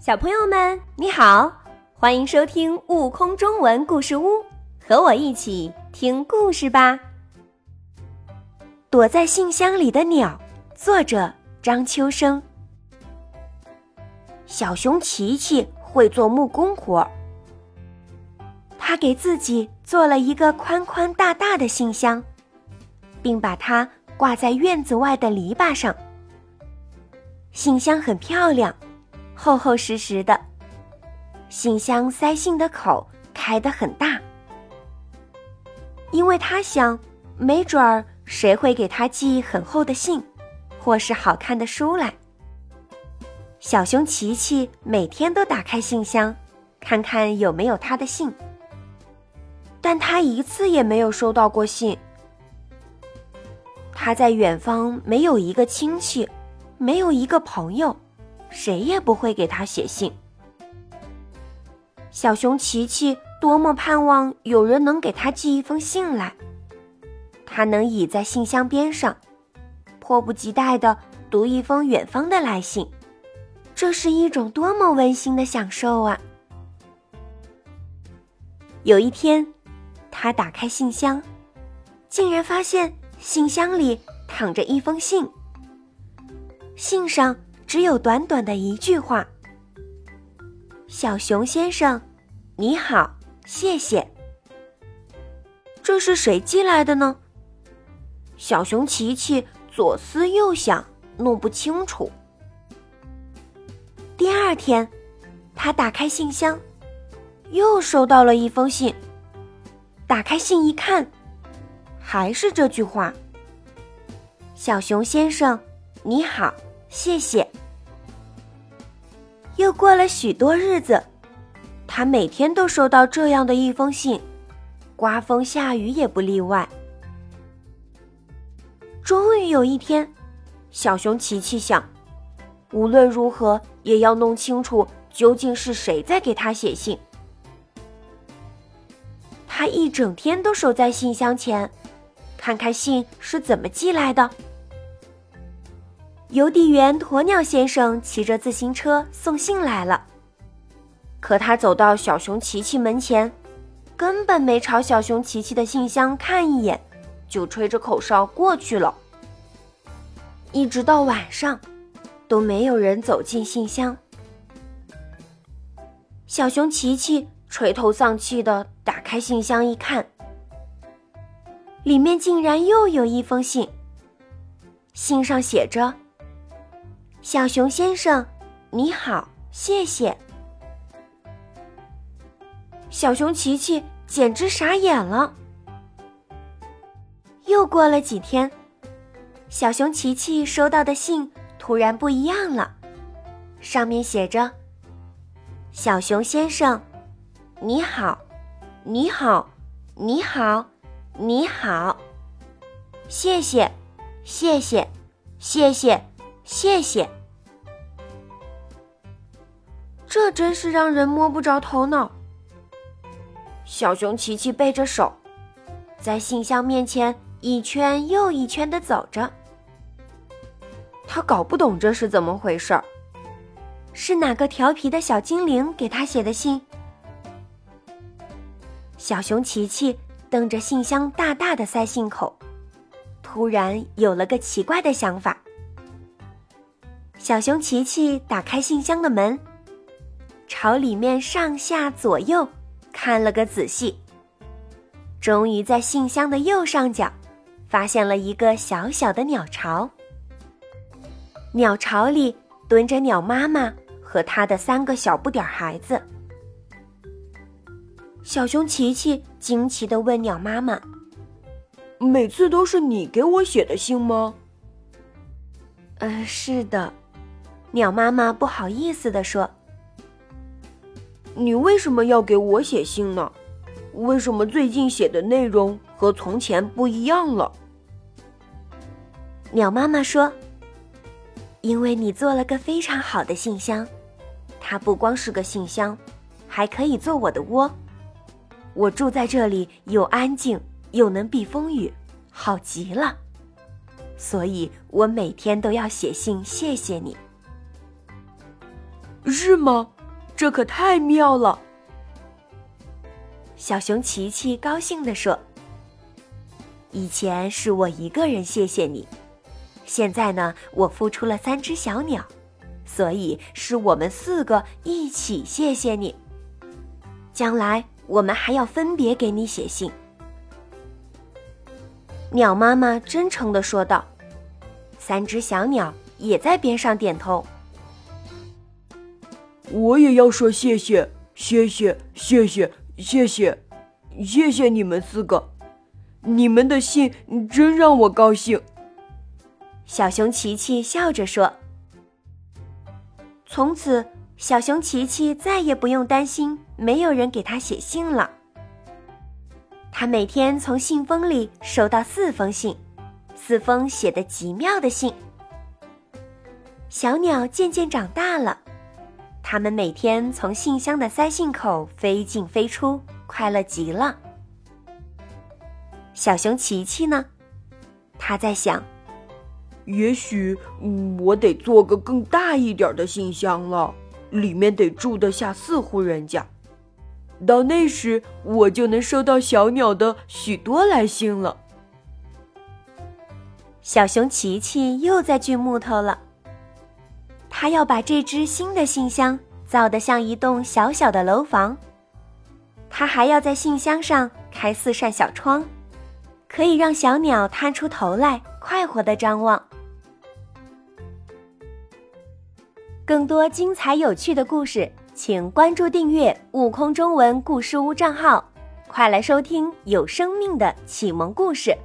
小朋友们，你好，欢迎收听《悟空中文故事屋》，和我一起听故事吧。躲在信箱里的鸟，作者张秋生。小熊琪琪会做木工活儿，他给自己做了一个宽宽大大的信箱，并把它挂在院子外的篱笆上。信箱很漂亮。厚厚实实的，信箱塞信的口开得很大，因为他想，没准儿谁会给他寄很厚的信，或是好看的书来。小熊琪琪每天都打开信箱，看看有没有他的信，但他一次也没有收到过信。他在远方没有一个亲戚，没有一个朋友。谁也不会给他写信。小熊琪琪多么盼望有人能给他寄一封信来，他能倚在信箱边上，迫不及待地读一封远方的来信，这是一种多么温馨的享受啊！有一天，他打开信箱，竟然发现信箱里躺着一封信，信上。只有短短的一句话：“小熊先生，你好，谢谢。”这是谁寄来的呢？小熊琪琪左思右想，弄不清楚。第二天，他打开信箱，又收到了一封信。打开信一看，还是这句话：“小熊先生，你好。”谢谢。又过了许多日子，他每天都收到这样的一封信，刮风下雨也不例外。终于有一天，小熊琪琪想，无论如何也要弄清楚究竟是谁在给他写信。他一整天都守在信箱前，看看信是怎么寄来的。邮递员鸵鸟先生骑着自行车送信来了，可他走到小熊琪琪门前，根本没朝小熊琪琪的信箱看一眼，就吹着口哨过去了。一直到晚上，都没有人走进信箱。小熊琪琪垂头丧气地打开信箱一看，里面竟然又有一封信，信上写着。小熊先生，你好，谢谢。小熊琪琪简直傻眼了。又过了几天，小熊琪琪收到的信突然不一样了，上面写着：“小熊先生，你好，你好，你好，你好，谢谢，谢谢，谢谢，谢谢。”这真是让人摸不着头脑。小熊琪琪背着手，在信箱面前一圈又一圈的走着。他搞不懂这是怎么回事儿。是哪个调皮的小精灵给他写的信？小熊琪琪瞪着信箱大大的塞信口，突然有了个奇怪的想法。小熊琪琪打开信箱的门。朝里面上下左右看了个仔细，终于在信箱的右上角发现了一个小小的鸟巢。鸟巢里蹲着鸟妈妈和她的三个小不点孩子。小熊琪琪惊奇的问鸟妈妈：“每次都是你给我写的信吗？”“嗯，是的。”鸟妈妈不好意思地说。你为什么要给我写信呢？为什么最近写的内容和从前不一样了？鸟妈妈说：“因为你做了个非常好的信箱，它不光是个信箱，还可以做我的窝。我住在这里又安静又能避风雨，好极了。所以我每天都要写信谢谢你。”是吗？这可太妙了！小熊琪琪高兴地说：“以前是我一个人谢谢你，现在呢，我孵出了三只小鸟，所以是我们四个一起谢谢你。将来我们还要分别给你写信。”鸟妈妈真诚地说道。三只小鸟也在边上点头。我也要说谢谢，谢谢，谢谢。谢谢，谢谢你们四个，你们的信真让我高兴。小熊琪琪笑着说：“从此，小熊琪琪再也不用担心没有人给他写信了。他每天从信封里收到四封信，四封写的极妙的信。小鸟渐渐长大了。”他们每天从信箱的塞信口飞进飞出，快乐极了。小熊琪琪呢？他在想，也许我得做个更大一点的信箱了，里面得住得下四户人家。到那时，我就能收到小鸟的许多来信了。小熊琪琪又在锯木头了。他要把这只新的信箱造得像一栋小小的楼房。他还要在信箱上开四扇小窗，可以让小鸟探出头来，快活地张望。更多精彩有趣的故事，请关注订阅“悟空中文故事屋”账号，快来收听有生命的启蒙故事。